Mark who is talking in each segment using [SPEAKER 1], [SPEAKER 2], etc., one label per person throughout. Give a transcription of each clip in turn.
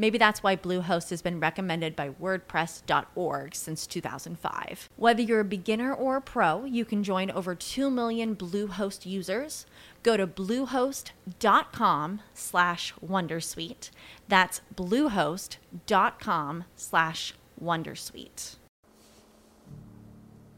[SPEAKER 1] Maybe that's why Bluehost has been recommended by WordPress.org since 2005. Whether you're a beginner or a pro, you can join over 2 million Bluehost users. Go to bluehost.com slash Wondersuite. That's bluehost.com slash Wondersuite.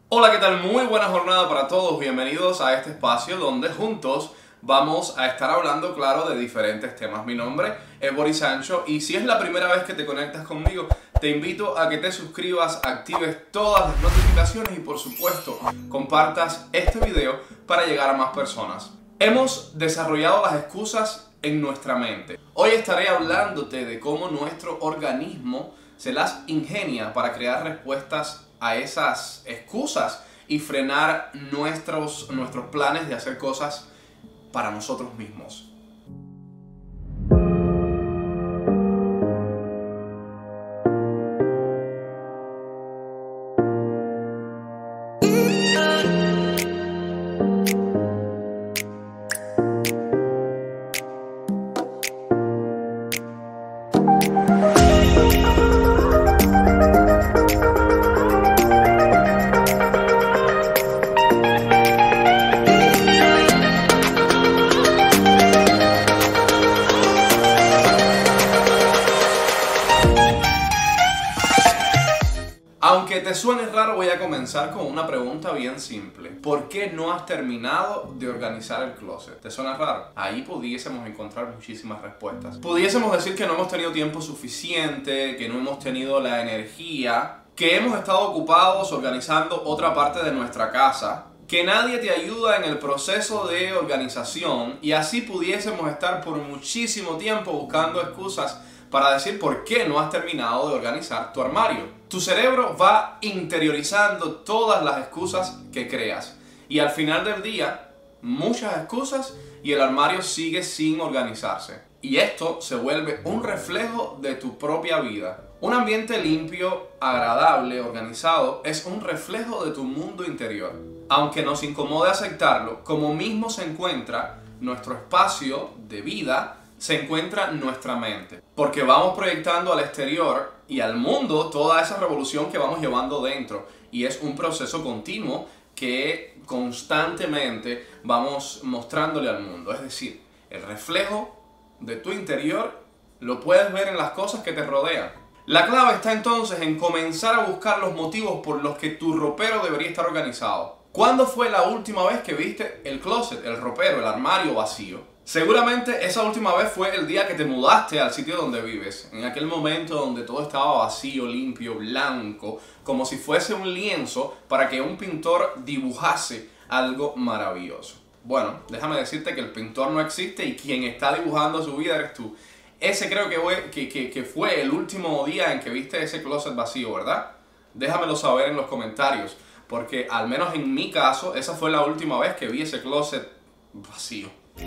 [SPEAKER 2] Hola, ¿qué tal? Muy buena jornada para todos. Bienvenidos a este espacio donde juntos vamos a estar hablando, claro, de diferentes temas. Mi nombre es Boris Sancho y si es la primera vez que te conectas conmigo, te invito a que te suscribas, actives todas las notificaciones y por supuesto compartas este video para llegar a más personas. Hemos desarrollado las excusas en nuestra mente. Hoy estaré hablándote de cómo nuestro organismo se las ingenia para crear respuestas a esas excusas y frenar nuestros, nuestros planes de hacer cosas para nosotros mismos. Suene raro, voy a comenzar con una pregunta bien simple. ¿Por qué no has terminado de organizar el closet? ¿Te suena raro? Ahí pudiésemos encontrar muchísimas respuestas. Pudiésemos decir que no hemos tenido tiempo suficiente, que no hemos tenido la energía, que hemos estado ocupados organizando otra parte de nuestra casa, que nadie te ayuda en el proceso de organización y así pudiésemos estar por muchísimo tiempo buscando excusas para decir por qué no has terminado de organizar tu armario. Tu cerebro va interiorizando todas las excusas que creas y al final del día muchas excusas y el armario sigue sin organizarse. Y esto se vuelve un reflejo de tu propia vida. Un ambiente limpio, agradable, organizado es un reflejo de tu mundo interior. Aunque nos incomode aceptarlo, como mismo se encuentra nuestro espacio de vida se encuentra nuestra mente. Porque vamos proyectando al exterior y al mundo toda esa revolución que vamos llevando dentro. Y es un proceso continuo que constantemente vamos mostrándole al mundo. Es decir, el reflejo de tu interior lo puedes ver en las cosas que te rodean. La clave está entonces en comenzar a buscar los motivos por los que tu ropero debería estar organizado. ¿Cuándo fue la última vez que viste el closet, el ropero, el armario vacío? Seguramente esa última vez fue el día que te mudaste al sitio donde vives, en aquel momento donde todo estaba vacío, limpio, blanco, como si fuese un lienzo para que un pintor dibujase algo maravilloso. Bueno, déjame decirte que el pintor no existe y quien está dibujando su vida eres tú. Ese creo que fue, que, que, fue el último día en que viste ese closet vacío, ¿verdad? Déjamelo saber en los comentarios, porque al menos en mi caso, esa fue la última vez que vi ese closet vacío. ¿Te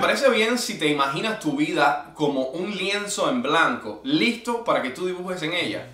[SPEAKER 2] parece bien si te imaginas tu vida como un lienzo en blanco, listo para que tú dibujes en ella?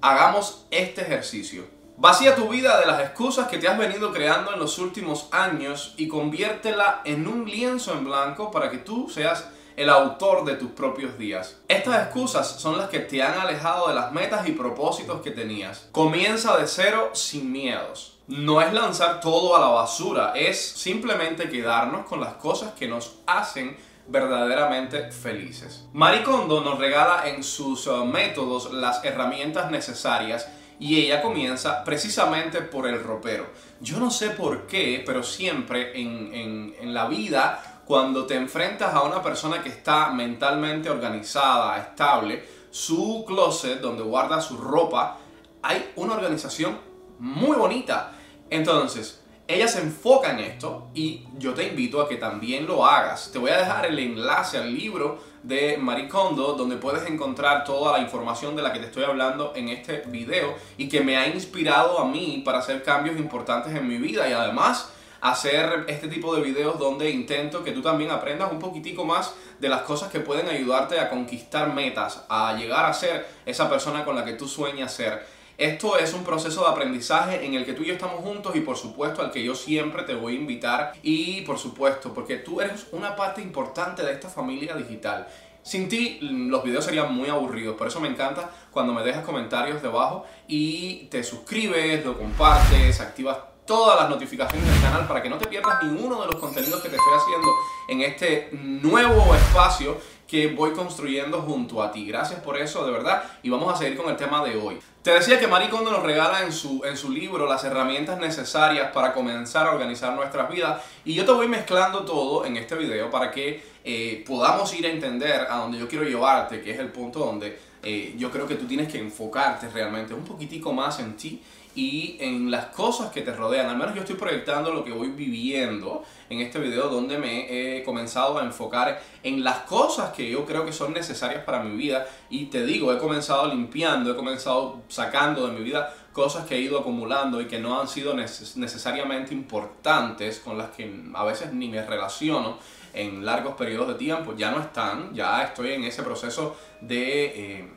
[SPEAKER 2] Hagamos este ejercicio. Vacía tu vida de las excusas que te has venido creando en los últimos años y conviértela en un lienzo en blanco para que tú seas el autor de tus propios días. Estas excusas son las que te han alejado de las metas y propósitos que tenías. Comienza de cero sin miedos. No es lanzar todo a la basura, es simplemente quedarnos con las cosas que nos hacen verdaderamente felices. Marie Kondo nos regala en sus uh, métodos las herramientas necesarias y ella comienza precisamente por el ropero. Yo no sé por qué, pero siempre en, en la vida, cuando te enfrentas a una persona que está mentalmente organizada, estable, su closet donde guarda su ropa, hay una organización muy bonita. Entonces, ella se enfoca en esto y yo te invito a que también lo hagas. Te voy a dejar el enlace al libro de Marie Kondo donde puedes encontrar toda la información de la que te estoy hablando en este video y que me ha inspirado a mí para hacer cambios importantes en mi vida y además hacer este tipo de videos donde intento que tú también aprendas un poquitico más de las cosas que pueden ayudarte a conquistar metas, a llegar a ser esa persona con la que tú sueñas ser. Esto es un proceso de aprendizaje en el que tú y yo estamos juntos y por supuesto al que yo siempre te voy a invitar y por supuesto porque tú eres una parte importante de esta familia digital. Sin ti los videos serían muy aburridos, por eso me encanta cuando me dejas comentarios debajo y te suscribes, lo compartes, activas todas las notificaciones del canal para que no te pierdas ninguno de los contenidos que te estoy haciendo en este nuevo espacio que voy construyendo junto a ti. Gracias por eso, de verdad. Y vamos a seguir con el tema de hoy. Te decía que Marie Kondo nos regala en su, en su libro las herramientas necesarias para comenzar a organizar nuestras vidas. Y yo te voy mezclando todo en este video para que eh, podamos ir a entender a donde yo quiero llevarte, que es el punto donde eh, yo creo que tú tienes que enfocarte realmente un poquitico más en ti y en las cosas que te rodean. Al menos yo estoy proyectando lo que voy viviendo en este video donde me he comenzado a enfocar en las cosas que yo creo que son necesarias para mi vida y te digo, he comenzado limpiando, he comenzado sacando de mi vida cosas que he ido acumulando y que no han sido necesariamente importantes, con las que a veces ni me relaciono en largos periodos de tiempo, ya no están, ya estoy en ese proceso de, eh,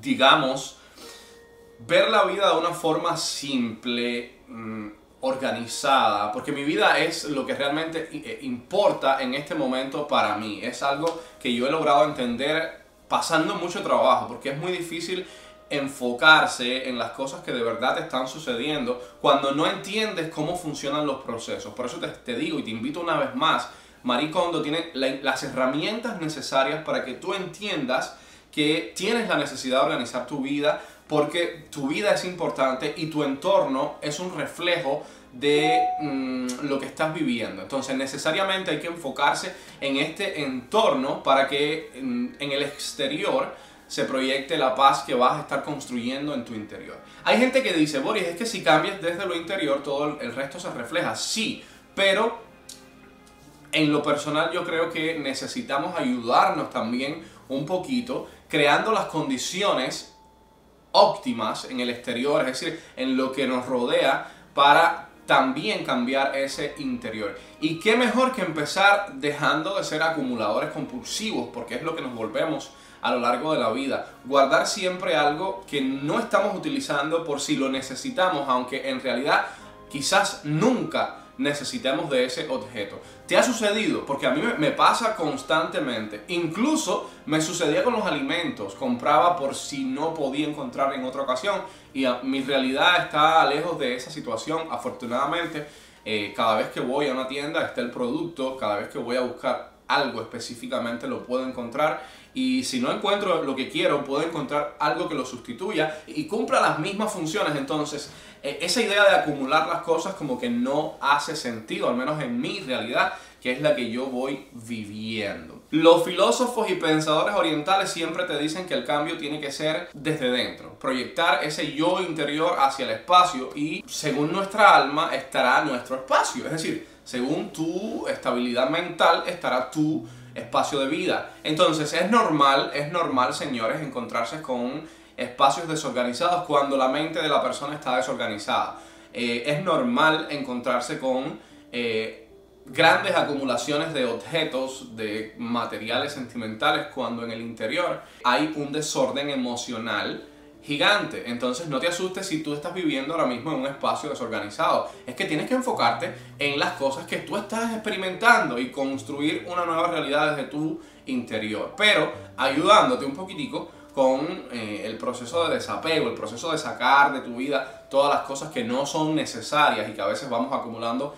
[SPEAKER 2] digamos, ver la vida de una forma simple, mm, organizada, porque mi vida es lo que realmente eh, importa en este momento para mí. Es algo que yo he logrado entender pasando mucho trabajo, porque es muy difícil enfocarse en las cosas que de verdad te están sucediendo cuando no entiendes cómo funcionan los procesos. Por eso te, digo y te invito una vez más, Marie Kondo tiene las herramientas necesarias para que tú entiendas que tienes la necesidad de organizar tu vida porque tu vida es importante y tu entorno es un reflejo de mm, lo que estás viviendo. Entonces necesariamente hay que enfocarse en este entorno para que mm, en el exterior se proyecte la paz que vas a estar construyendo en tu interior. Hay gente que dice, Boris, es que si cambias desde lo interior, todo el resto se refleja. Sí, pero en lo personal yo creo que necesitamos ayudarnos también un poquito, creando las condiciones óptimas en el exterior, es decir, en lo que nos rodea, para también cambiar ese interior. Y qué mejor que empezar dejando de ser acumuladores compulsivos, porque es lo que nos volvemos a lo largo de la vida. Guardar siempre algo que no estamos utilizando por si lo necesitamos, aunque en realidad quizás nunca necesitemos de ese objeto. ¿Te ha sucedido? Porque a mí me pasa constantemente. Incluso me sucedía con los alimentos. Compraba por si no podía encontrar en otra ocasión. Y mi realidad está lejos de esa situación. Afortunadamente, eh, cada vez que voy a una tienda está el producto. Cada vez que voy a buscar algo específicamente lo puedo encontrar y si no encuentro lo que quiero puedo encontrar algo que lo sustituya y cumpla las mismas funciones entonces e, esa idea de acumular las cosas como que no hace sentido al menos en mi realidad que es la que yo voy viviendo. Los filósofos y pensadores orientales siempre te dicen que el cambio tiene que ser desde dentro, proyectar ese yo interior hacia el espacio y según nuestra alma estará nuestro espacio, es decir, según tu estabilidad mental estará tu espacio de vida. Entonces es normal, es normal, señores, encontrarse con espacios desorganizados cuando la mente de la persona está desorganizada. Eh, es normal encontrarse con eh, grandes acumulaciones de objetos, de materiales sentimentales, cuando en el interior hay un desorden emocional gigante. Entonces no te asustes si tú estás viviendo ahora mismo en un espacio desorganizado. Es que tienes que enfocarte en las cosas que tú estás experimentando y construir una nueva realidad desde tu interior. Pero ayudándote un poquitico con eh, el proceso de desapego, el proceso de sacar de tu vida todas las cosas que no son necesarias y que a veces vamos acumulando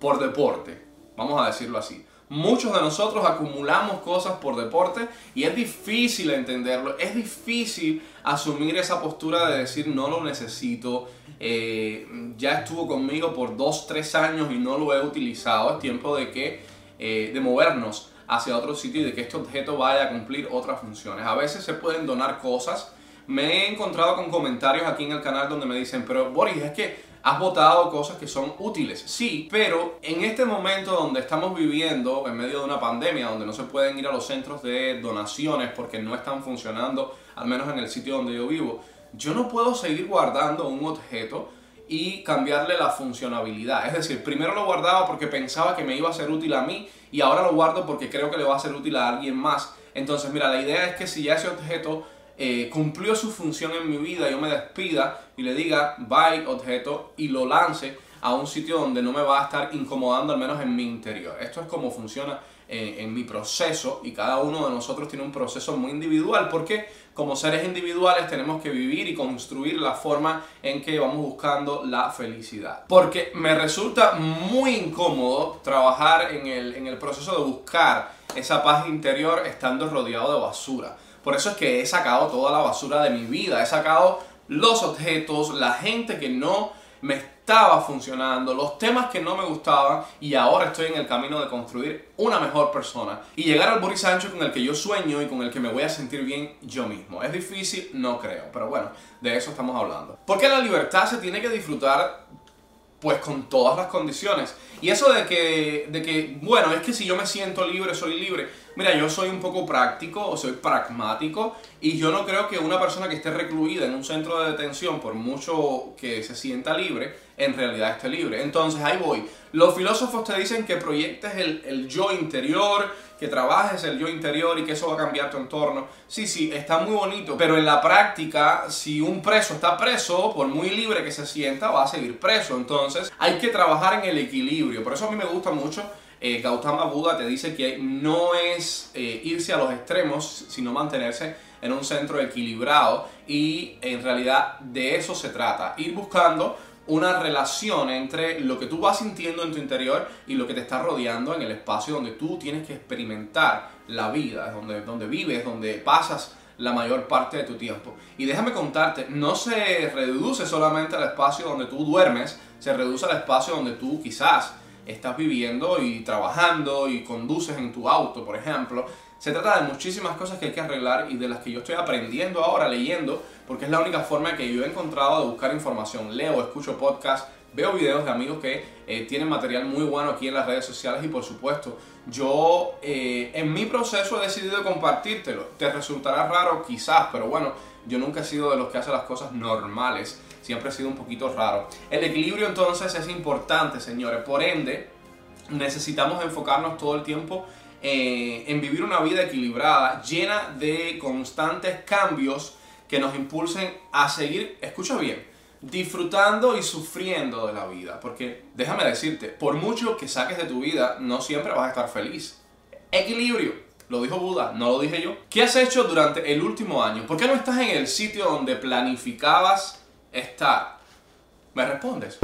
[SPEAKER 2] por deporte, vamos a decirlo así. Muchos de nosotros acumulamos cosas por deporte y es difícil entenderlo, es difícil asumir esa postura de decir no lo necesito, eh, ya estuvo conmigo por dos, tres años y no lo he utilizado, es tiempo de que eh, de movernos hacia otro sitio y de que este objeto vaya a cumplir otras funciones. A veces se pueden donar cosas. Me he encontrado con comentarios aquí en el canal donde me dicen, pero Boris, es que has votado cosas que son útiles. Sí, pero en este momento donde estamos viviendo, en medio de una pandemia, donde no se pueden ir a los centros de donaciones porque no están funcionando, al menos en el sitio donde yo vivo, yo no puedo seguir guardando un objeto y cambiarle la funcionabilidad. Es decir, primero lo guardaba porque pensaba que me iba a ser útil a mí y ahora lo guardo porque creo que le va a ser útil a alguien más. Entonces, mira, la idea es que si ya ese objeto eh, cumplió su función en mi vida, yo me despida y le diga bye objeto y lo lance a un sitio donde no me va a estar incomodando, al menos en mi interior. Esto es como funciona en, en mi proceso y cada uno de nosotros tiene un proceso muy individual porque como seres individuales tenemos que vivir y construir la forma en que vamos buscando la felicidad. Porque me resulta muy incómodo trabajar en el, en el proceso de buscar esa paz interior estando rodeado de basura. Por eso es que he sacado toda la basura de mi vida, he sacado los objetos, la gente que no me estaba funcionando, los temas que no me gustaban y ahora estoy en el camino de construir una mejor persona y llegar al Boris Sancho con el que yo sueño y con el que me voy a sentir bien yo mismo. ¿Es difícil? No creo, pero bueno, de eso estamos hablando. Porque la libertad se tiene que disfrutar pues con todas las condiciones. Y eso de que, de que, bueno, es que si yo me siento libre, soy libre. Mira, yo soy un poco práctico o soy pragmático y yo no creo que una persona que esté recluida en un centro de detención, por mucho que se sienta libre, en realidad esté libre. Entonces ahí voy. Los filósofos te dicen que proyectes el, el yo interior, que trabajes el yo interior y que eso va a cambiar tu entorno. Sí, sí, está muy bonito, pero en la práctica, si un preso está preso, por muy libre que se sienta, va a seguir preso. Entonces hay que trabajar en el equilibrio. Por eso a mí me gusta mucho eh, Gautama Buda te dice que no es eh, irse a los extremos, sino mantenerse en un centro equilibrado y en realidad de eso se trata, ir buscando una relación entre lo que tú vas sintiendo en tu interior y lo que te está rodeando en el espacio donde tú tienes que experimentar la vida, donde, donde vives, donde pasas la mayor parte de tu tiempo. Y déjame contarte, no se reduce solamente al espacio donde tú duermes, se reduce al espacio donde tú quizás estás viviendo y trabajando y conduces en tu auto, por ejemplo. Se trata de muchísimas cosas que hay que arreglar y de las que yo estoy aprendiendo ahora leyendo, porque es la única forma que yo he encontrado de buscar información. Leo, escucho podcasts, veo videos de amigos que eh, tienen material muy bueno aquí en las redes sociales y por supuesto yo eh, en mi proceso he decidido compartírtelo. Te resultará raro quizás, pero bueno, yo nunca he sido de los que hace las cosas normales siempre ha sido un poquito raro. El equilibrio entonces es importante, señores. Por ende, necesitamos enfocarnos todo el tiempo eh, en vivir una vida equilibrada, llena de constantes cambios que nos impulsen a seguir, escucha bien, disfrutando y sufriendo de la vida. Porque déjame decirte, por mucho que saques de tu vida, no siempre vas a estar feliz. Equilibrio. Lo dijo Buda, no lo dije yo. ¿Qué has hecho durante el último año? ¿Por qué no estás en el sitio donde planificabas estar. ¿Me respondes?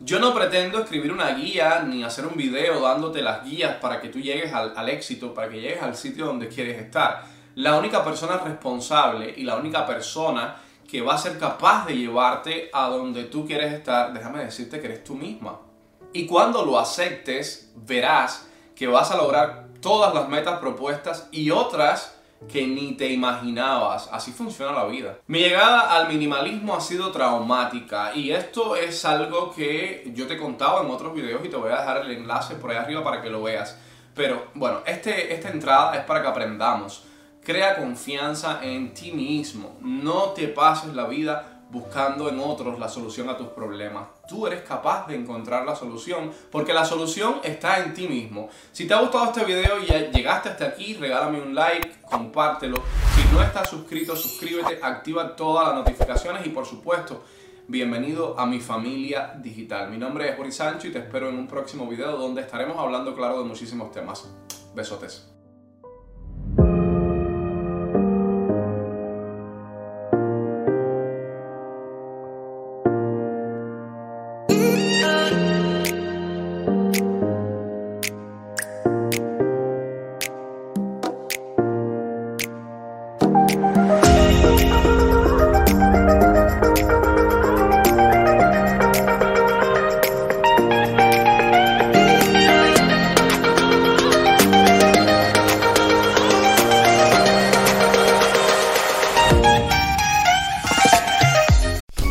[SPEAKER 2] Yo no pretendo escribir una guía ni hacer un video dándote las guías para que tú llegues al, al, éxito, para que llegues al sitio donde quieres estar. La única persona responsable y la única persona que va a ser capaz de llevarte a donde tú quieres estar, déjame decirte que eres tú misma. Y cuando lo aceptes, verás que vas a lograr todas las metas propuestas y otras que ni te imaginabas. Así funciona la vida. Mi llegada al minimalismo ha sido traumática y esto es algo que yo te contaba en otros videos y te voy a dejar el enlace por ahí arriba para que lo veas. Pero bueno, este, esta entrada es para que aprendamos. Crea confianza en ti mismo. No te pases la vida buscando en otros la solución a tus problemas. Tú eres capaz de encontrar la solución porque la solución está en ti mismo. Si te ha gustado este video y llegaste hasta aquí, regálame un like, compártelo. Si no estás suscrito, suscríbete, activa todas las notificaciones y por supuesto, bienvenido a mi familia digital. Mi nombre es Boris Sancho y te espero en un próximo video donde estaremos hablando claro de muchísimos temas. Besotes.